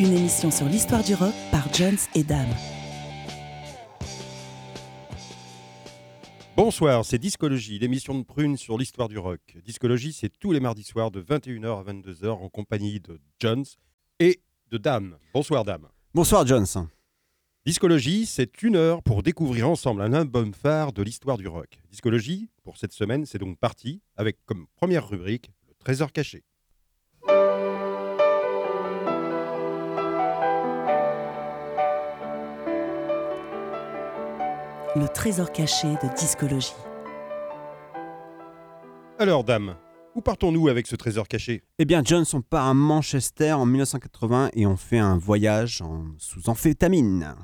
une émission sur l'histoire du rock par Jones et Dame. Bonsoir, c'est Discologie, l'émission de Prune sur l'histoire du rock. Discologie, c'est tous les mardis soirs de 21h à 22h en compagnie de Jones et de Dame. Bonsoir Dame. Bonsoir Jones. Discologie, c'est une heure pour découvrir ensemble un album phare de l'histoire du rock. Discologie, pour cette semaine, c'est donc parti avec comme première rubrique le trésor caché. Le trésor caché de discologie. Alors Dame, où partons-nous avec ce trésor caché? Eh bien Jones, on part à Manchester en 1980 et on fait un voyage en... sous amphétamine.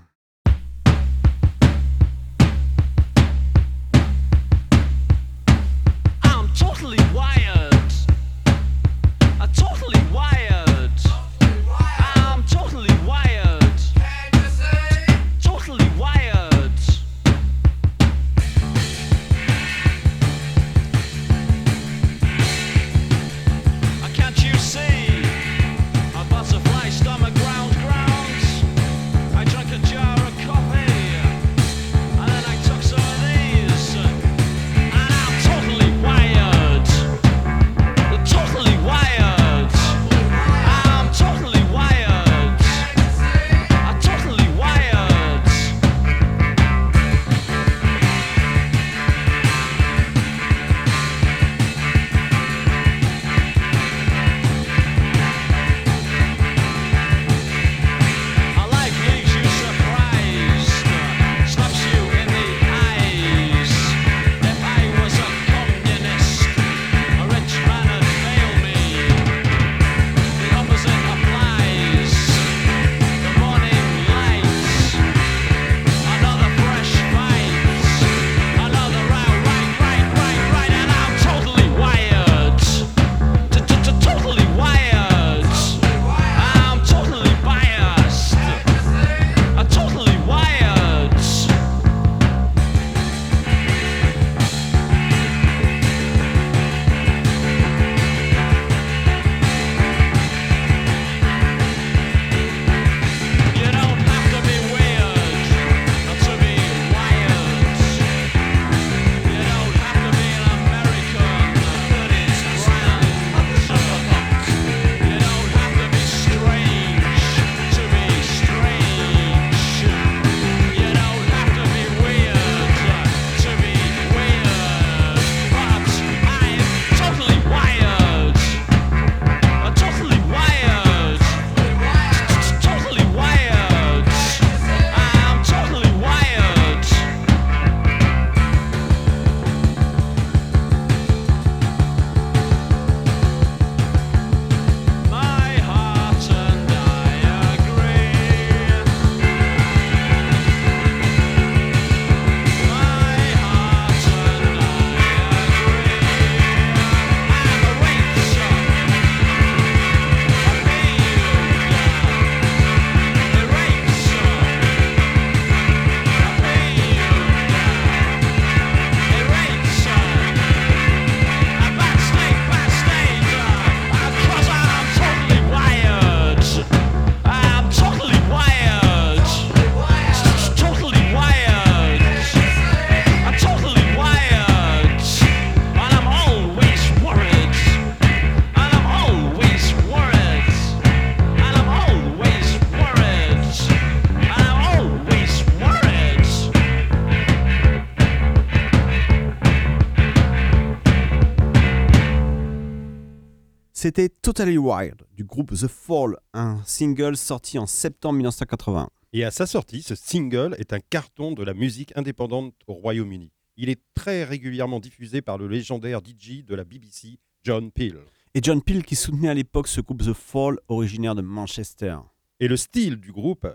Totally Wired du groupe The Fall, un single sorti en septembre 1980. Et à sa sortie, ce single est un carton de la musique indépendante au Royaume-Uni. Il est très régulièrement diffusé par le légendaire DJ de la BBC, John Peel. Et John Peel qui soutenait à l'époque ce groupe The Fall originaire de Manchester. Et le style du groupe,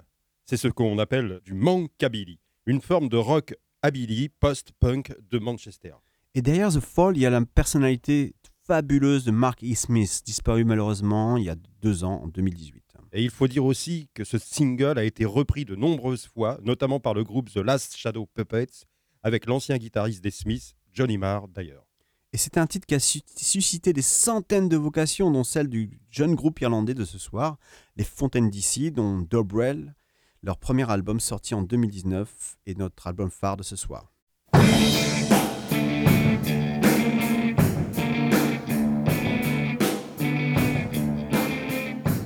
c'est ce qu'on appelle du mankabilly, une forme de rock abilly post-punk de Manchester. Et derrière The Fall, il y a la personnalité fabuleuse de Mark E. Smith, disparu malheureusement il y a deux ans, en 2018. Et il faut dire aussi que ce single a été repris de nombreuses fois, notamment par le groupe The Last Shadow Puppets, avec l'ancien guitariste des Smiths, Johnny Marr d'ailleurs. Et c'est un titre qui a su- suscité des centaines de vocations, dont celle du jeune groupe irlandais de ce soir, les Fontaines d'ici, dont Dobrel, leur premier album sorti en 2019 et notre album phare de ce soir.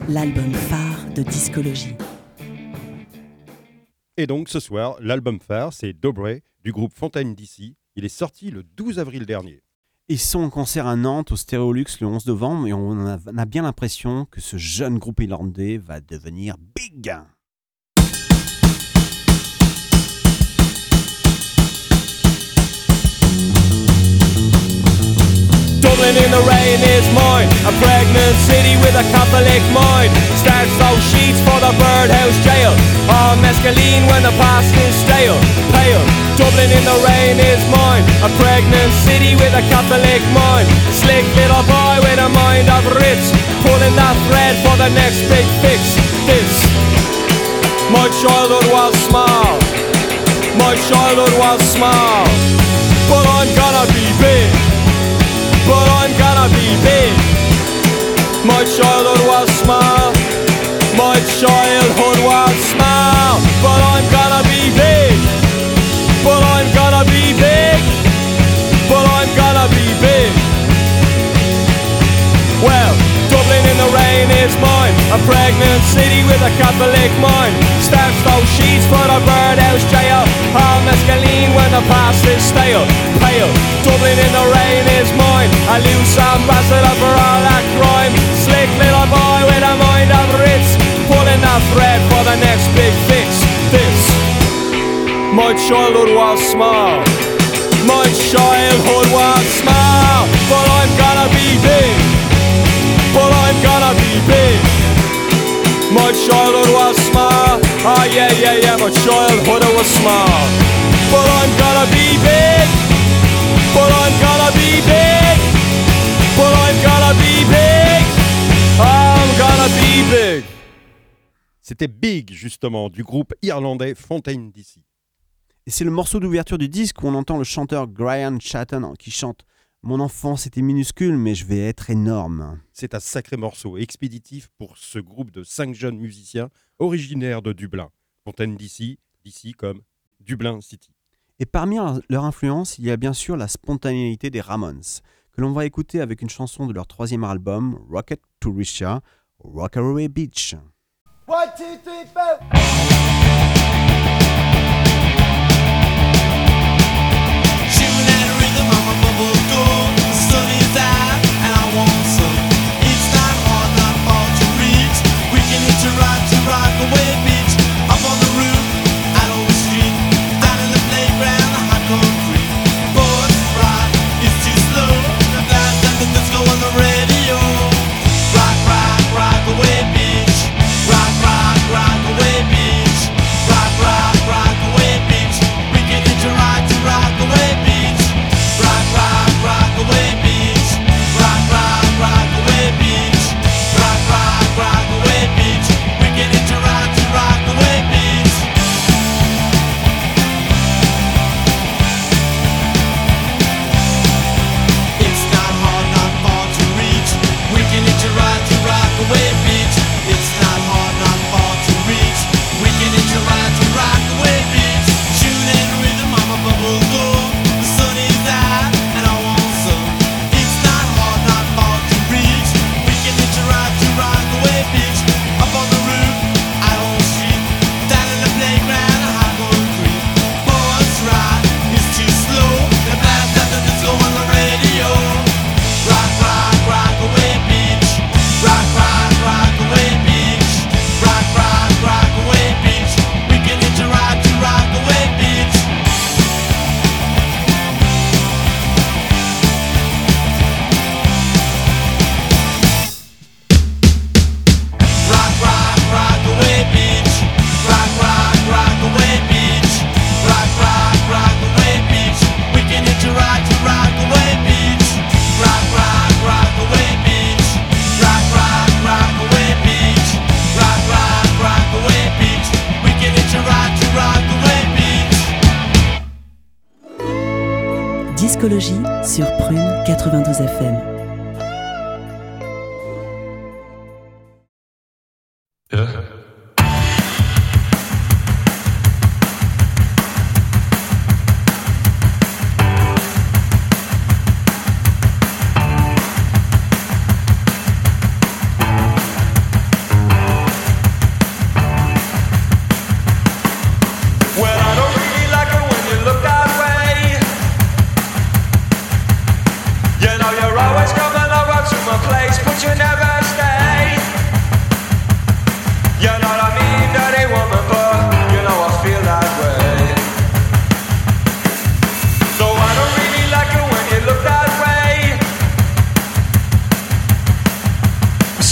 L'album phare de discologie. Et donc ce soir, l'album phare, c'est Dobre du groupe Fontaine d'ici. Il est sorti le 12 avril dernier. Ils sont en concert à Nantes au Stéréolux le 11 novembre et on a, on a bien l'impression que ce jeune groupe irlandais va devenir big. Dublin in the rain is mine, a pregnant city with a Catholic mind. Starts those sheets for the birdhouse jail. All mescaline when the past is stale. Pale. Dublin in the rain is mine, a pregnant city with a Catholic mind. Slick little boy with a mind of Ritz, pulling that thread for the next big fix. This. My childhood was small. My childhood was small. But I'm gonna be big but I'm gonna be big. My childhood was small, my childhood was small, but I'm a pregnant city with a Catholic mind. Starts those sheets for the birdhouse jail, all mescaline when the past is stale. Pale, Dublin in the rain is mine, a loose ambassador for all that crime. Slick little boy with a mind of Ritz, pulling that thread for the next big fix. This, my childhood was small. My childhood My childhood was small, yeah, yeah, yeah, my childhood was small. But I'm gonna be big, but I'm gonna be big, but I'm gonna be big, I'm gonna be big. C'était Big, justement, du groupe irlandais Fontaine d'ici. Et c'est le morceau d'ouverture du disque où on entend le chanteur Brian Chatton qui chante Mon enfance était minuscule, mais je vais être énorme. C'est un sacré morceau expéditif pour ce groupe de cinq jeunes musiciens originaires de Dublin. Fontaine d'ici, d'ici comme Dublin City. Et parmi leur influence, il y a bien sûr la spontanéité des Ramones, que l'on va écouter avec une chanson de leur troisième album, Rocket to Russia, Rockaway Beach. Rhythm on my bubble door.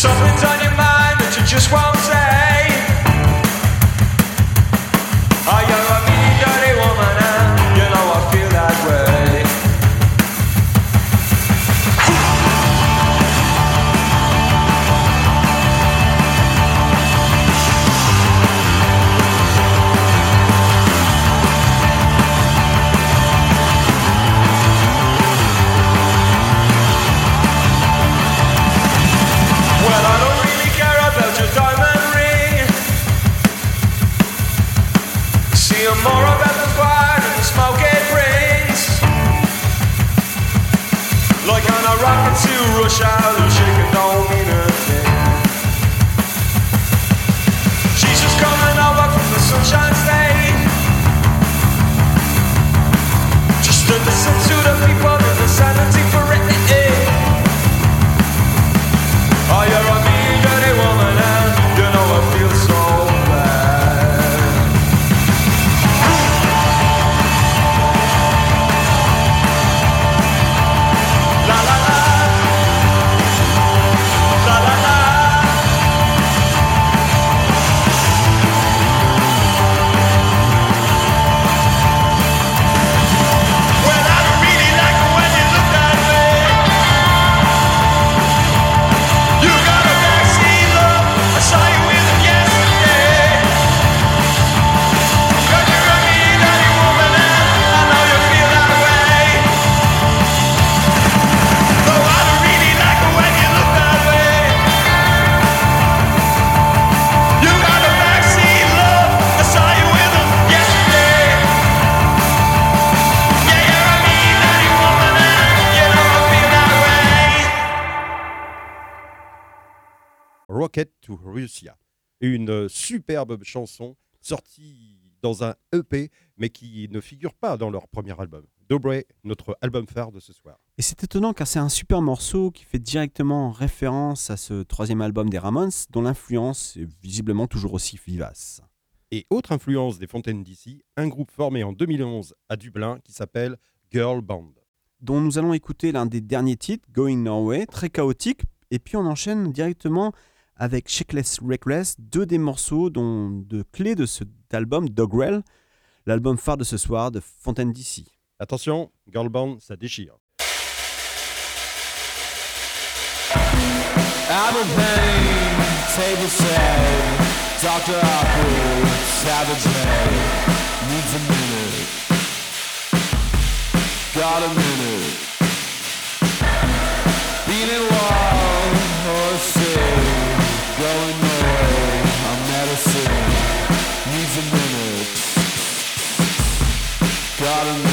Something's on your mind to Russia. Une superbe chanson sortie dans un EP, mais qui ne figure pas dans leur premier album. Dobre, notre album phare de ce soir. Et c'est étonnant car c'est un super morceau qui fait directement référence à ce troisième album des Ramones, dont l'influence est visiblement toujours aussi vivace. Et autre influence des Fontaines d'ici, un groupe formé en 2011 à Dublin qui s'appelle Girl Band. dont nous allons écouter l'un des derniers titres, Going Norway, très chaotique, et puis on enchaîne directement avec Checkless Reckless, deux des morceaux dont, de clés de cet album, Dogrel, l'album phare de ce soir de Fontaine d'ici. Attention, Girl Band, ça déchire. Albert Payne, table said, Dr. Apple, Savage Head, needs a minute. Got a minute. Beating wall Got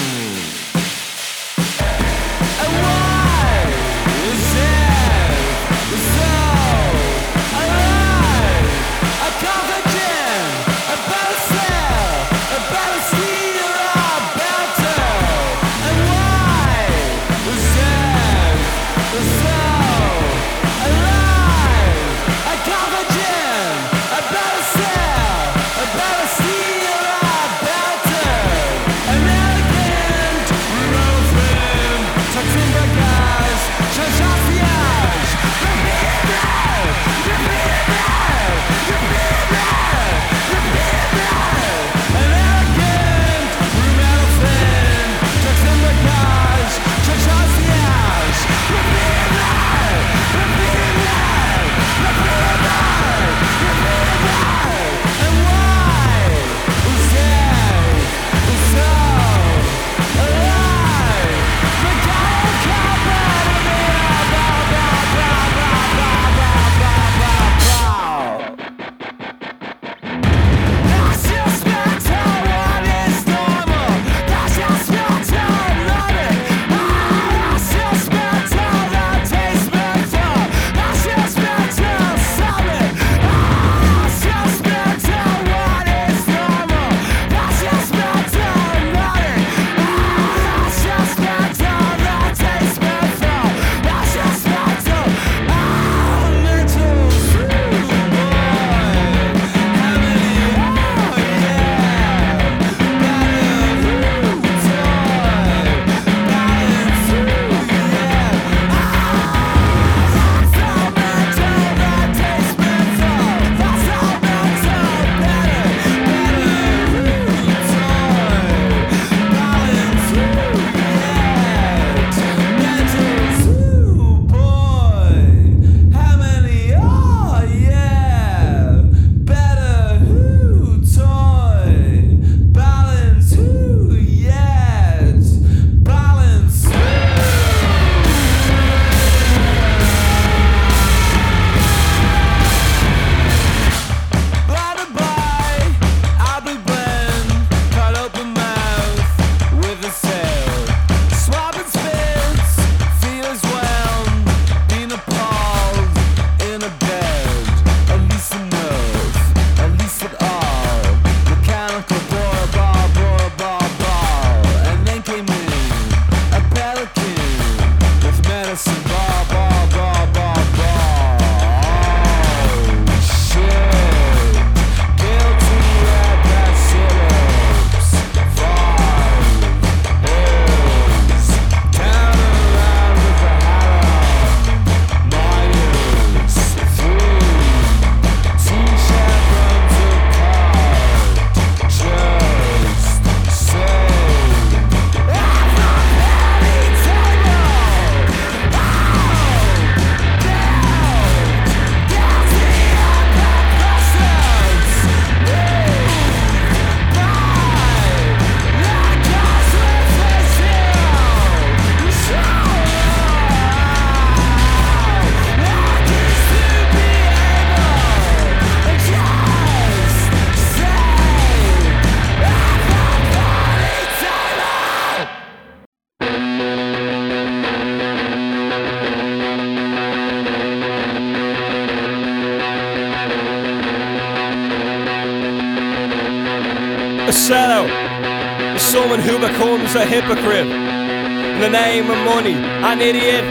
a hypocrite in the name of money. An idiot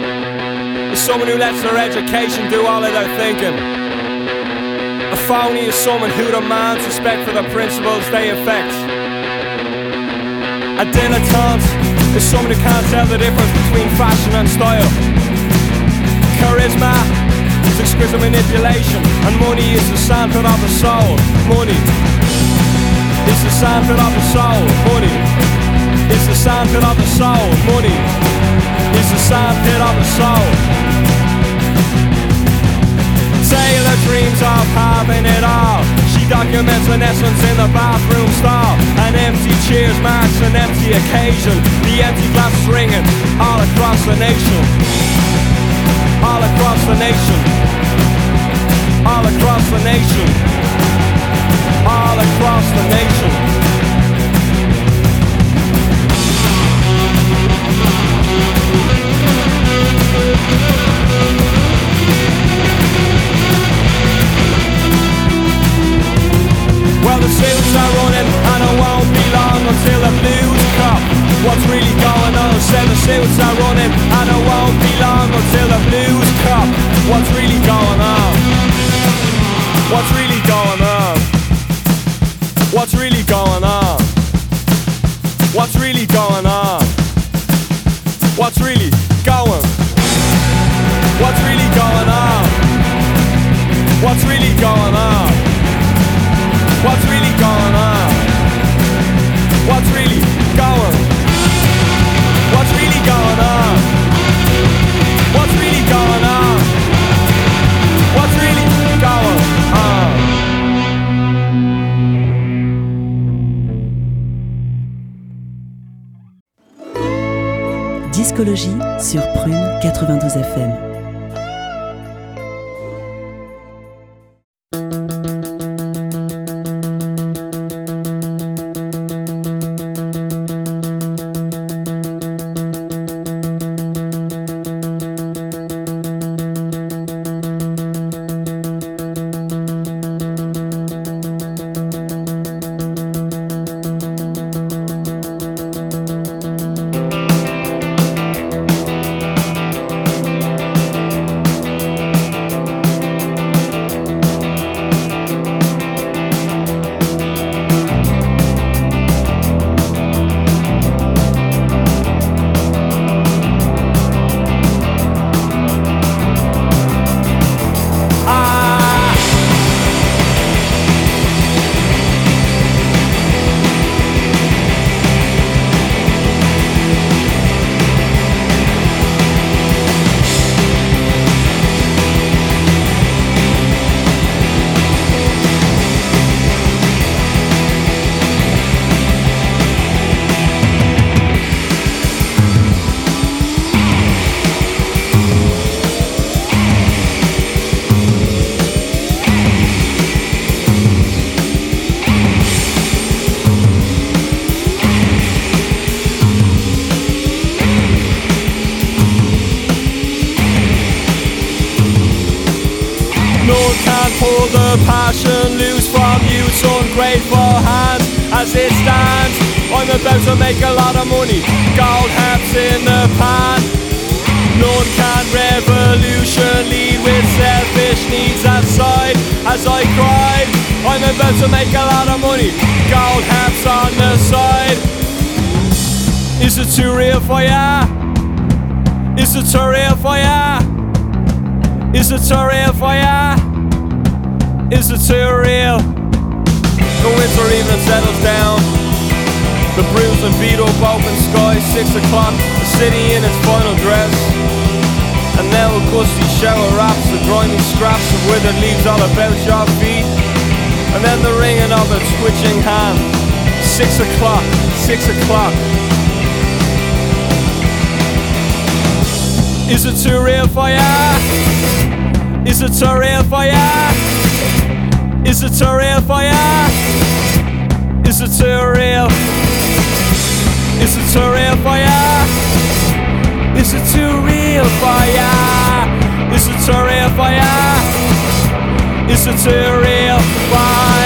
is someone who lets their education do all of their thinking. A phony is someone who demands respect for the principles they affect. A dilettante is someone who can't tell the difference between fashion and style. Charisma is exquisite manipulation, and money is the sandpit of the soul. Money is the sandpit of the soul. Money is the sandpit of the soul. Money is the sandpit of the soul. Taylor dreams of having it all. She documents an essence in the bathroom stall. An empty cheers marks an empty occasion. The empty glass ringing all across the nation. All across the nation. All across the nation. All across the nation. The suits are running and it won't be long until the blues cop. What's really going on? Said the suits are running and it won't be long until the blues cop. What's really going on? What's really going on? What's really going on? What's really going on? What's really going? What's really going on? What's really going on? Discologie sur Prune 92 FM. About to make a lot of money, gold hats in the pan. No one can revolution lead with selfish needs aside as I cried. I'm about to make a lot of money, gold hats on the side. Is it too real for ya? Is it too real for ya? Is it too real for ya? Is it too real? The winter even settles down. The bruised and beat up open sky, six o'clock, the city in its final dress. And now a gusty shower wraps the grimy scraps of withered leaves all about your feet. And then the ringing of a twitching hand. Six o'clock, six o'clock. Is it too real for ya? Is it too real for ya? Is it too real for ya? Is it too real? Is it too real for ya? Is it too real for ya? Is it too real for ya? Is it too real for ya?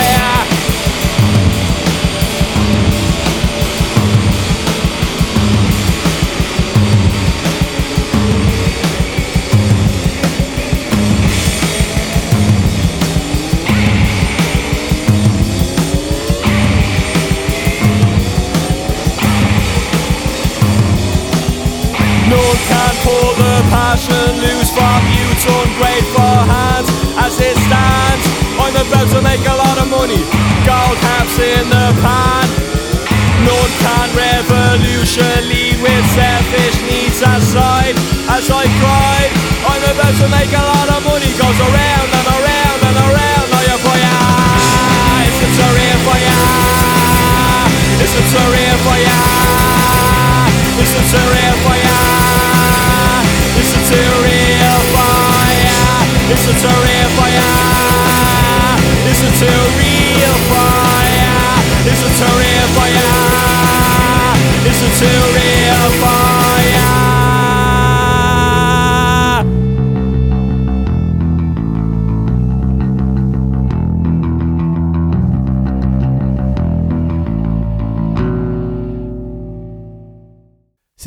Passion loose from youth's ungrateful hands as it stands. I'm about to make a lot of money, gold caps in the pan. None can revolution lead with selfish needs aside. As I cried, I'm about to make a lot of money. Goes around and around and around. Now you for ya. It's a career for ya. It's a career for ya. It's a career for ya. Listen to real fire. Listen to real fire. Listen to real fire. Listen to real fire.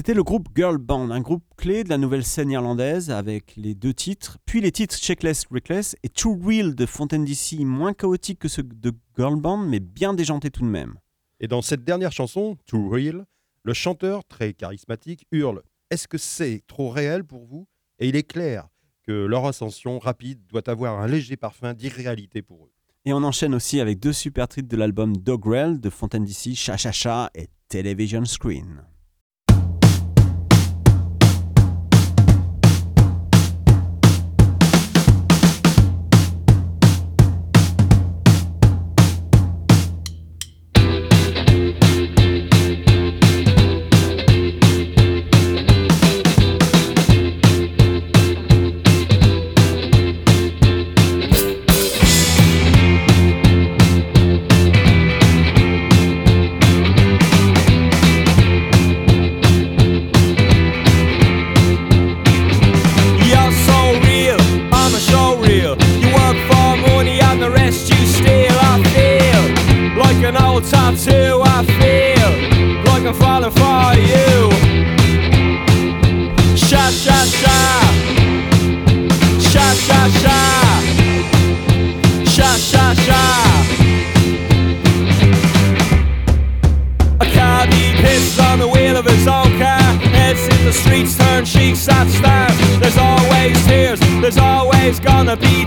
C'était le groupe Girl Band, un groupe clé de la nouvelle scène irlandaise avec les deux titres, puis les titres Checkless Reckless et Too Real de Fontaine DC, moins chaotiques que ceux de Girl Band, mais bien déjantés tout de même. Et dans cette dernière chanson, Too Real, le chanteur, très charismatique, hurle Est-ce que c'est trop réel pour vous? Et il est clair que leur ascension rapide doit avoir un léger parfum d'irréalité pour eux. Et on enchaîne aussi avec deux super titres de l'album Dogrel de Fontaine DC, Cha Cha Cha et Television Screen. Cabbie pisses on the wheel of his own car. Heads in the streets, turn cheeks at stars. There's always tears, there's always gonna be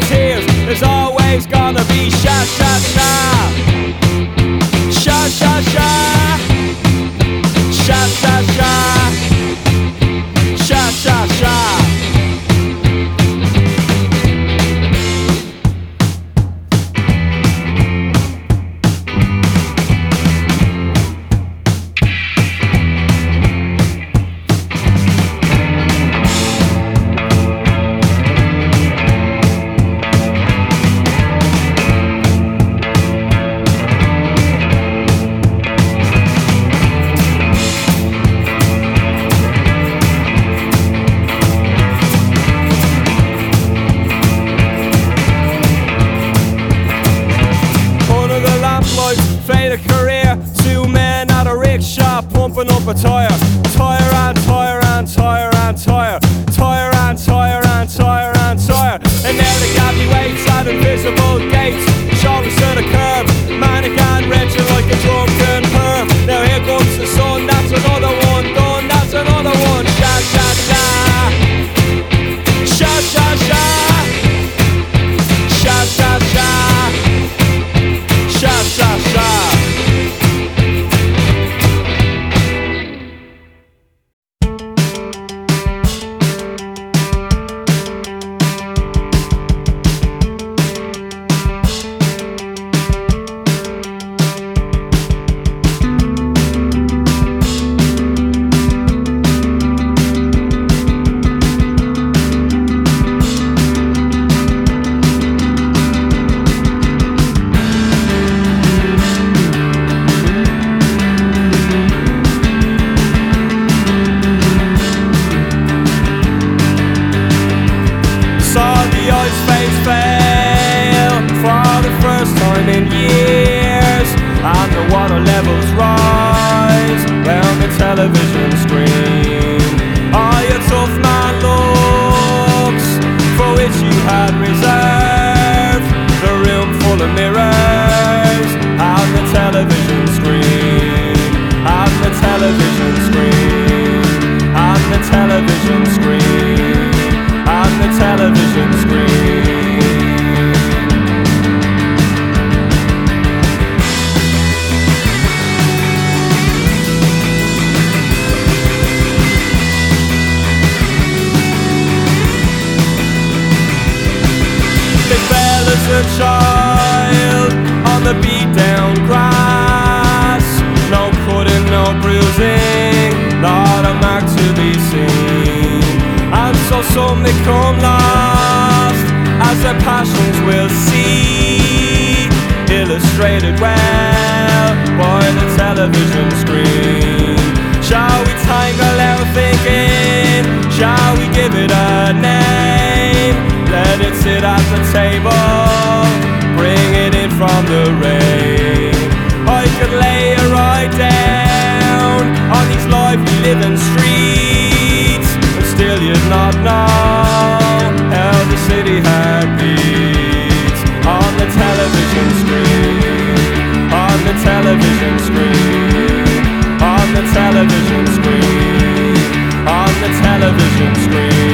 screen, on the television screen, on the television screen.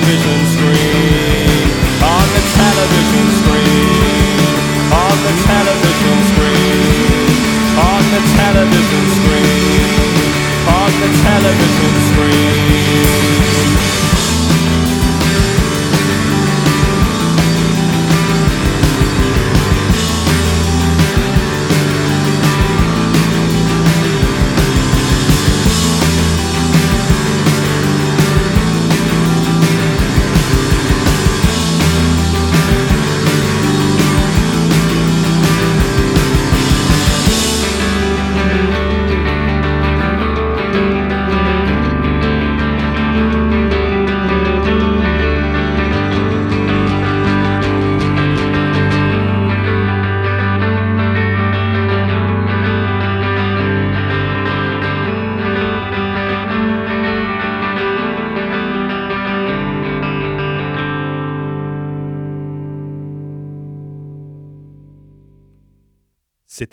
Television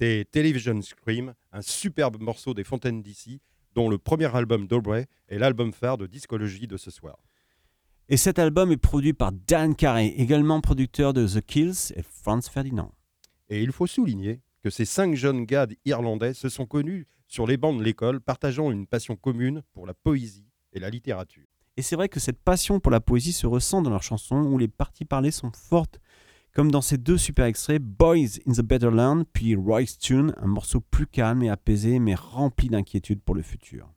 C'était Television Scream, un superbe morceau des Fontaines d'ici, dont le premier album d'Aubrey est l'album phare de discologie de ce soir. Et cet album est produit par Dan Carey, également producteur de The Kills et Franz Ferdinand. Et il faut souligner que ces cinq jeunes gars irlandais se sont connus sur les bancs de l'école, partageant une passion commune pour la poésie et la littérature. Et c'est vrai que cette passion pour la poésie se ressent dans leurs chansons où les parties parlées sont fortes, comme dans ces deux super extraits, Boys in the Better Land, puis Roy's Tune, un morceau plus calme et apaisé, mais rempli d'inquiétude pour le futur.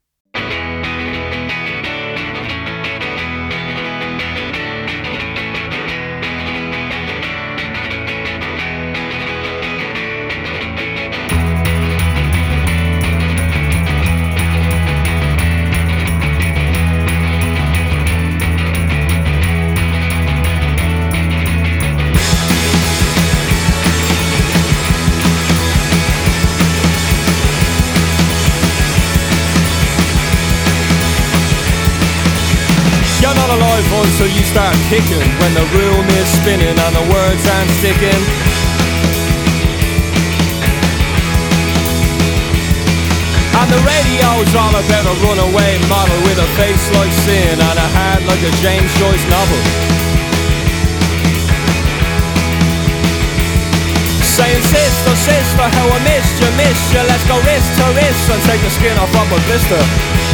Start kicking when the room is spinning and the words aren't sticking. And the radio's all about a runaway model with a face like sin and a heart like a James Joyce novel. Saying sister, sister, how I missed you, missed you Let's go wrist to wrist and take the skin off of a blister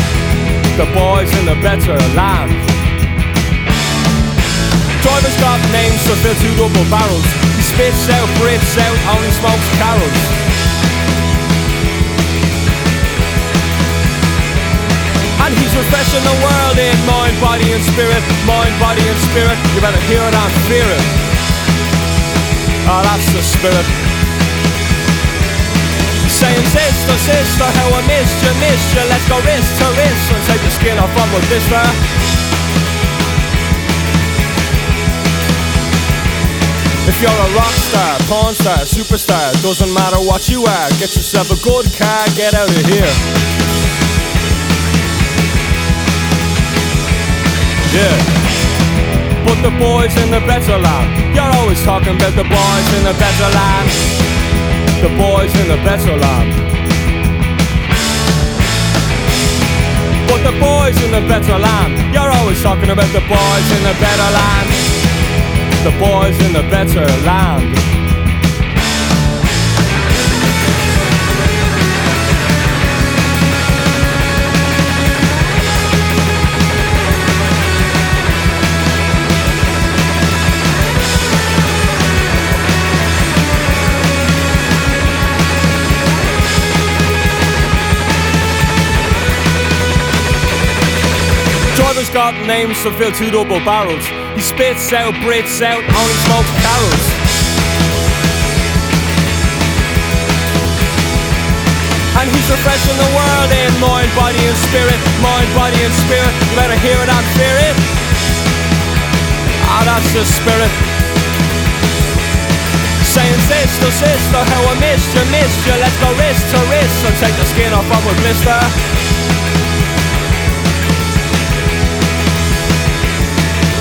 the boys in the better land. Driver's got names to fill two double barrels. He spits out, breathes out, only smokes carols. And he's refreshing the world in mind, body and spirit, mind, body and spirit. You better hear it and fear it. Ah, that's the spirit. Saying sister, sister, how I missed you, missed you. Let's go wrist to wrist and take the skin off of my blister If you're a rock star, porn star, superstar Doesn't matter what you are Get yourself a good car, get out of here. Yeah. But the boys in the better land. You're always talking about the boys in the better land The boys in the better land But the boys in the better land You're always talking about the boys in the better land. The boys in the better land got names to fill two double barrels. He spits out, breathes out, only smokes carols. And he's refreshing the world in mind, body and spirit, mind, body and spirit. You better hear it and fear it. Ah, that's the spirit. Saying sister, sister, how I missed you, missed you. Let's go wrist to wrist and take the skin off of a blister.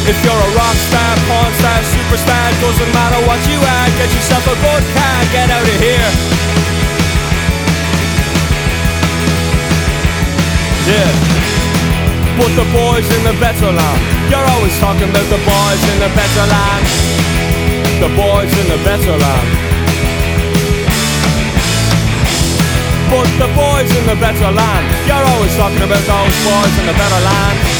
If you're a rock star, porn star, superstar, doesn't matter what you are, get yourself a good car, get out of here. Yeah. But the boys in the better land, you're always talking about the boys in the better land. The boys in the better land. But the boys in the better land, you're always talking about those boys in the better land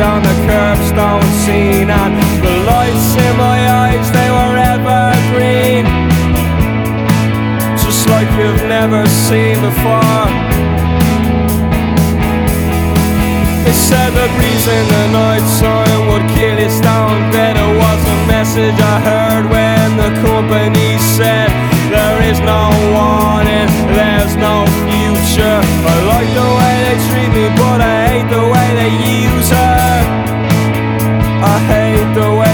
on the curbstone scene And the lights in my eyes, they were evergreen. Just like you've never seen before. They said the reason the night sign would kill its down dead It was a message I heard when the company said There is no warning, there's no future. I like the way they treat me but I hate the way they use her. I hate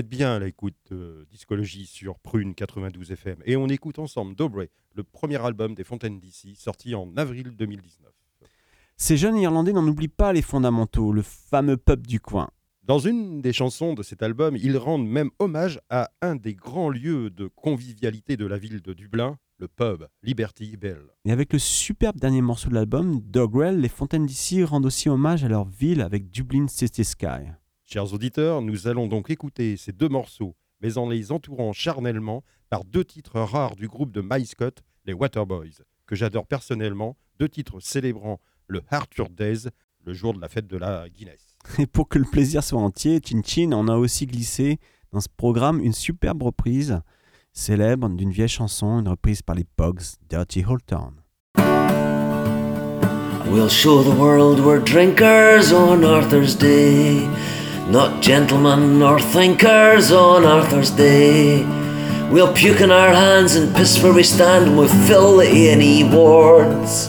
êtes bien à l'écoute de Discologie sur Prune 92 FM et on écoute ensemble Dobre, le premier album des Fontaines d'ici, sorti en avril 2019. Ces jeunes Irlandais n'en oublient pas les fondamentaux, le fameux pub du coin. Dans une des chansons de cet album, ils rendent même hommage à un des grands lieux de convivialité de la ville de Dublin, le pub Liberty Bell. Et avec le superbe dernier morceau de l'album, Dogrel, les Fontaines d'ici rendent aussi hommage à leur ville avec Dublin City Sky. Chers auditeurs, nous allons donc écouter ces deux morceaux, mais en les entourant charnellement par deux titres rares du groupe de My Scott, les Waterboys, que j'adore personnellement, deux titres célébrant le Arthur Days, le jour de la fête de la Guinness. Et pour que le plaisir soit entier, Chin Chin en a aussi glissé dans ce programme une superbe reprise célèbre d'une vieille chanson, une reprise par les Pogs, Dirty Old Town. We'll show the world we're drinkers on Arthur's Day, not gentlemen nor thinkers on Arthur's Day. We'll puke in our hands and piss where we stand, and we'll fill the A&E wards.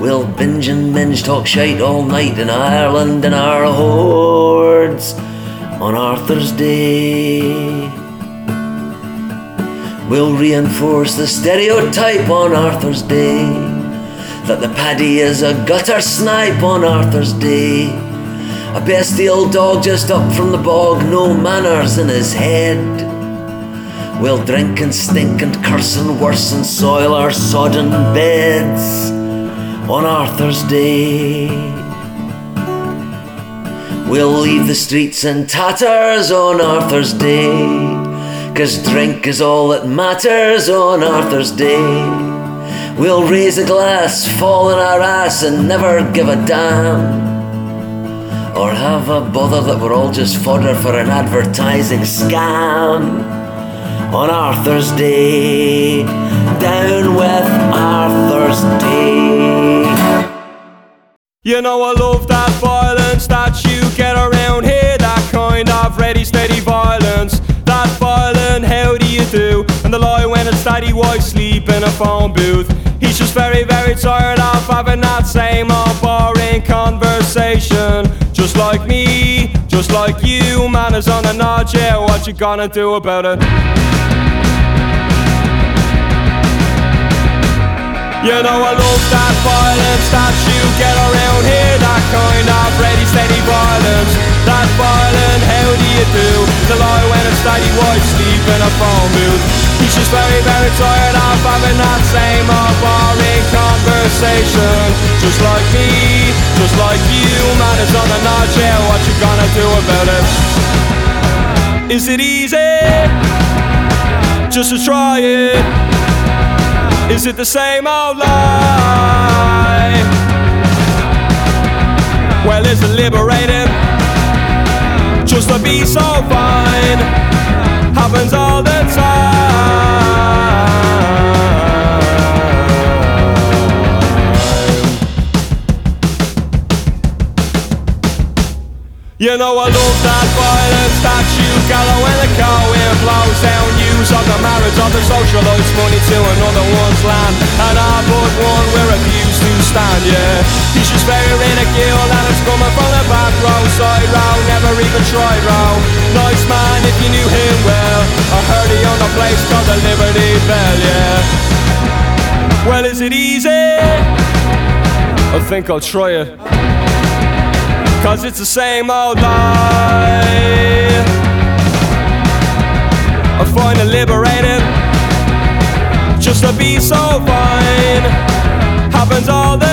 We'll binge and minge, talk shite all night in Ireland in our hordes on Arthur's Day. We'll reinforce the stereotype on Arthur's Day that the paddy is a gutter snipe on Arthur's Day. A bestial dog just up from the bog, no manners in his head. We'll drink and stink and curse and worse and soil our sodden beds on Arthur's Day. We'll leave the streets in tatters on Arthur's Day. Cause drink is all that matters on Arthur's Day. We'll raise a glass, fall on our ass, and never give a damn. Or have a bother that we're all just fodder for an advertising scam. On Arthur's Day, down with Arthur's Day. You know I love that violence that you get around here, that kind of ready, steady violence. That violent, how do you do? And the lie went it's daddy wife sleep in a phone booth. He's just very, very tired of having that same old boring conversation. Just like me, just like you, man is on a nod, yeah, what you gonna do about it? You know I love that violence that you get around here That kind of ready steady violence. That violent how do you do? The lie when it's daddy wife sleep in a phone booth He's just very very tired of having that same old boring conversation Just like me, just like you Man is on the nod yeah what you gonna do about it Is it easy? Just to try it is it the same old lie? Well, is it liberating? Just to be so fine happens all the time. You know I love that violence that you gather when the car wind blows down Use of the marriage of the socialites money to another one's land And I but one we refuse to stand, yeah. He's just wearing a gill and it's coming from the back row. Side row, never even tried row. Nice man if you knew him well. I heard he on a place called the Liberty Belle, yeah. Well, is it easy? I think I'll try it. Cause it's the same old lie. I find it liberating. Just to be so fine happens all the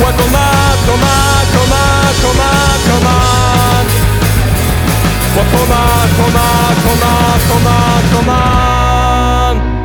Well, come on, come on, come on, come on, come on. Well, come on, come on, come on, come on, come on.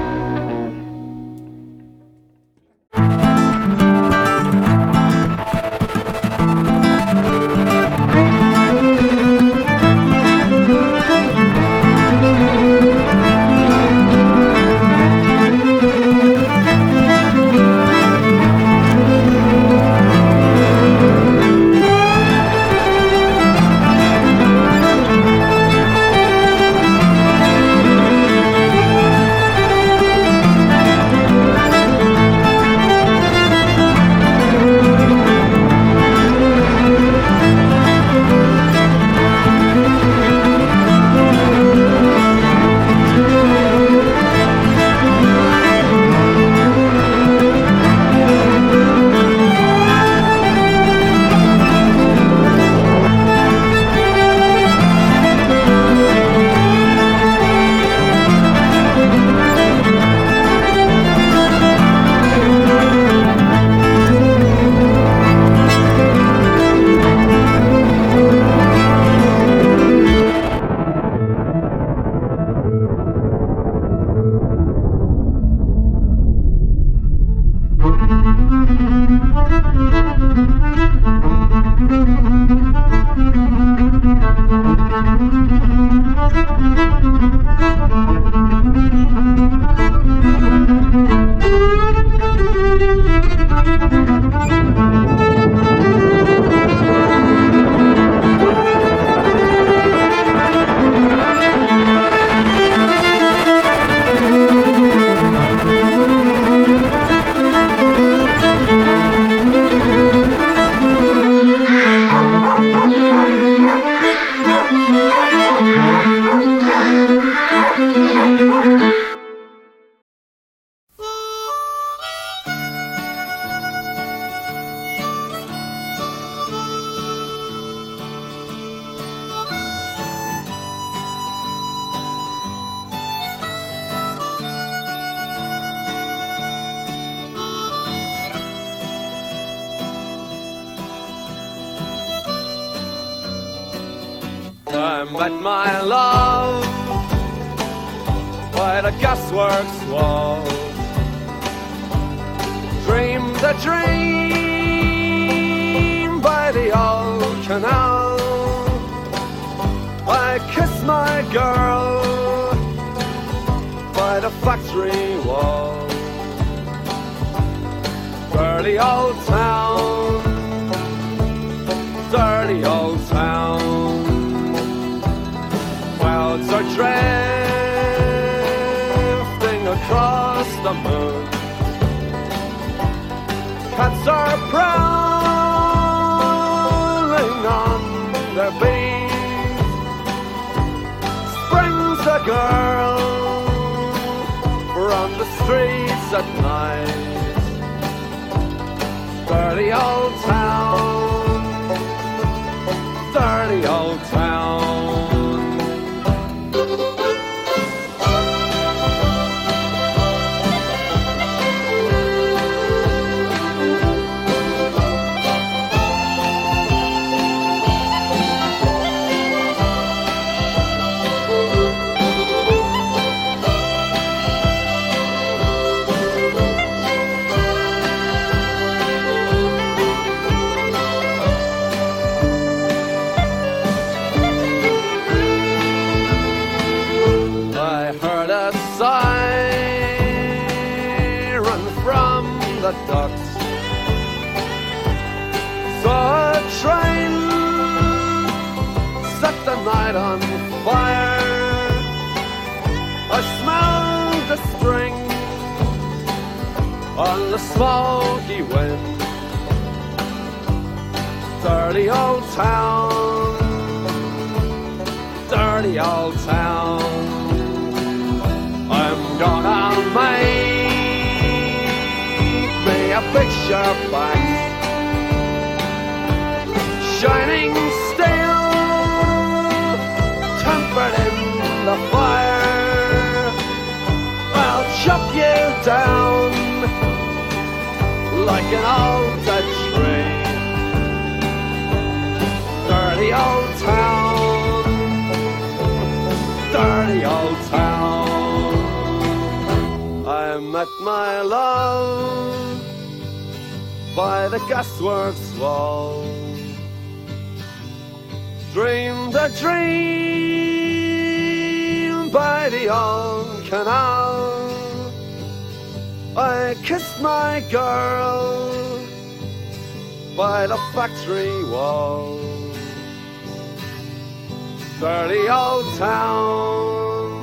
Town,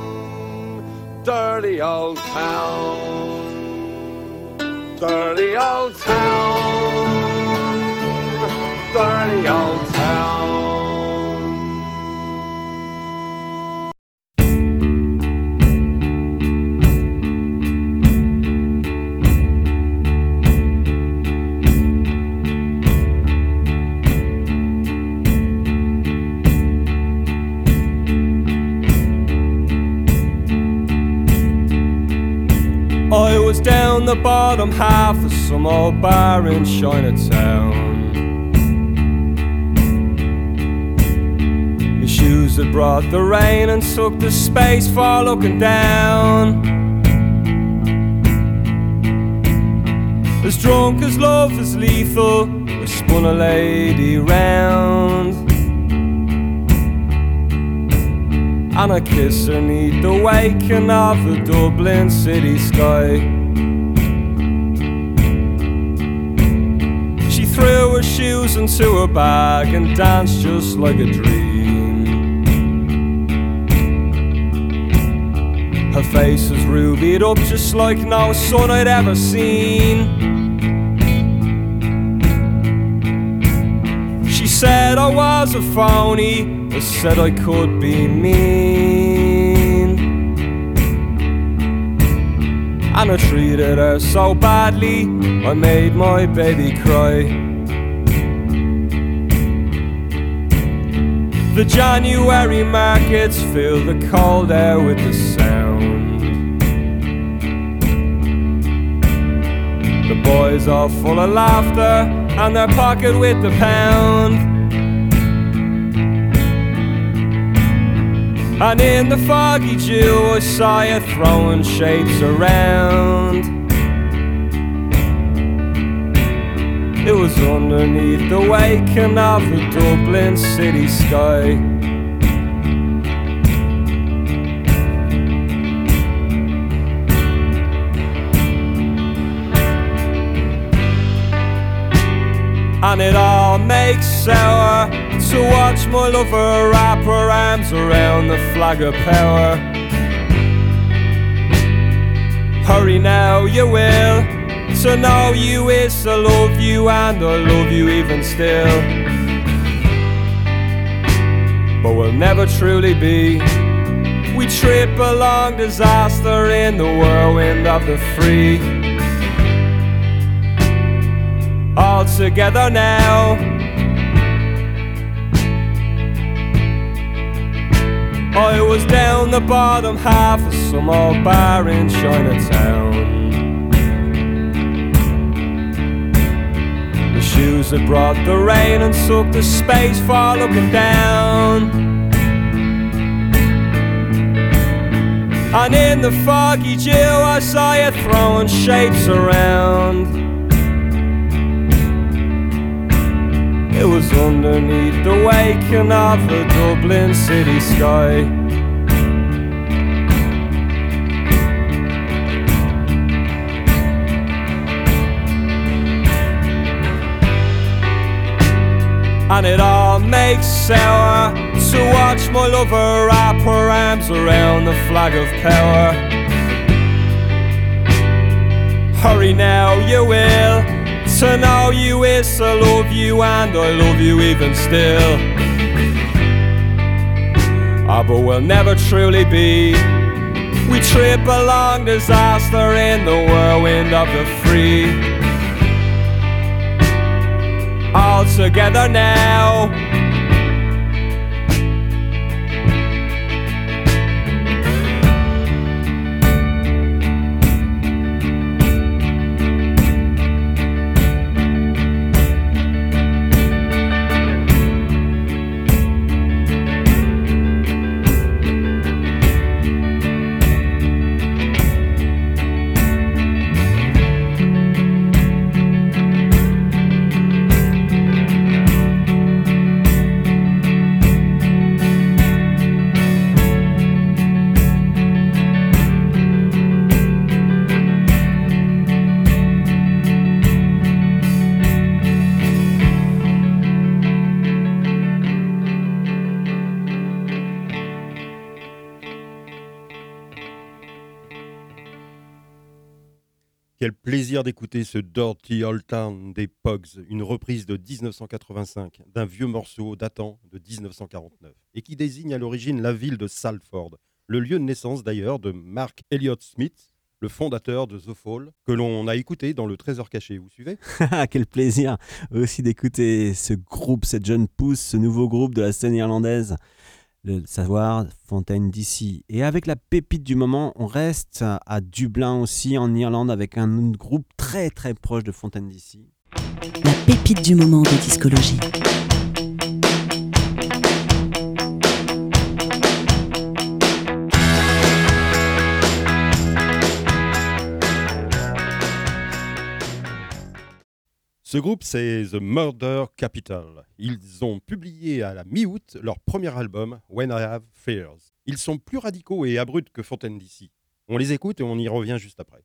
dirty old town, dirty old town, the bottom half of some old bar in Chinatown. My shoes had brought the rain and took the space for looking down. As drunk as love is lethal, I spun a lady round. And I kiss her neath the waking of the Dublin city sky. Threw her shoes into her bag and danced just like a dream. Her face was rubied up just like no sun I'd ever seen. She said I was a phony, I said I could be mean. And I treated her so badly, I made my baby cry. The January markets fill the cold air with the sound. The boys are full of laughter and their pocket with the pound. And in the foggy dew, I saw you throwing shapes around. It was underneath the waking of the Dublin city sky. And it all makes sour to watch my lover wrap her arms around the flag of power. Hurry now, you will. To know you is to love you, and I love you even still. But we'll never truly be. We trip along disaster in the whirlwind of the free. All together now. I was down the bottom half of some old bar in Chinatown. Shoes that brought the rain and soaked the space for looking down. And in the foggy dew, I saw you throwing shapes around. It was underneath the waking of the Dublin city sky. And it all makes sour to watch my lover wrap her arms around the flag of power. Hurry now, you will. To know you is to love you, and I love you even still. Ah, but we'll never truly be. We trip along disaster in the whirlwind of the free. All together now. Quel plaisir d'écouter ce Dirty Old Town des Pogs, une reprise de 1985 d'un vieux morceau datant de 1949 et qui désigne à l'origine la ville de Salford, le lieu de naissance d'ailleurs de Mark Elliott Smith, le fondateur de The Fall, que l'on a écouté dans le Trésor caché. Vous suivez? Ah, Quel plaisir aussi d'écouter ce groupe, cette jeune pousse, ce nouveau groupe de la scène irlandaise, le savoir Fontaine d'ici. Et avec la pépite du moment, on reste à Dublin aussi, en Irlande, avec un groupe très très proche de Fontaine d'ici. La pépite du moment de discologie. Ce groupe, c'est The Murder Capital. Ils ont publié à la mi-août leur premier album, When I Have Fears. Ils sont plus radicaux et abrupts que Fontaine d'ici. On les écoute et on y revient juste après.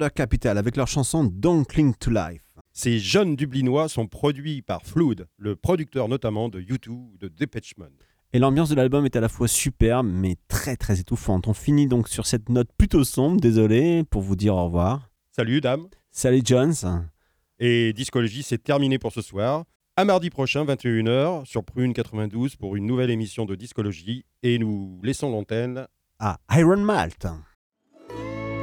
Murder Capital avec leur chanson Don't Cling to Life. Ces jeunes Dublinois sont produits par Flood, le producteur notamment de U2 ou de Depeche Mode. Et l'ambiance de l'album est à la fois superbe mais très très étouffante. On finit donc sur cette note plutôt sombre, désolé pour vous dire au revoir. Salut dame Salut Jones. Et Discologie, c'est terminé pour ce soir. À mardi prochain, 21h, sur Prune 92 pour une nouvelle émission de Discologie. Et nous laissons l'antenne à Iron Malt.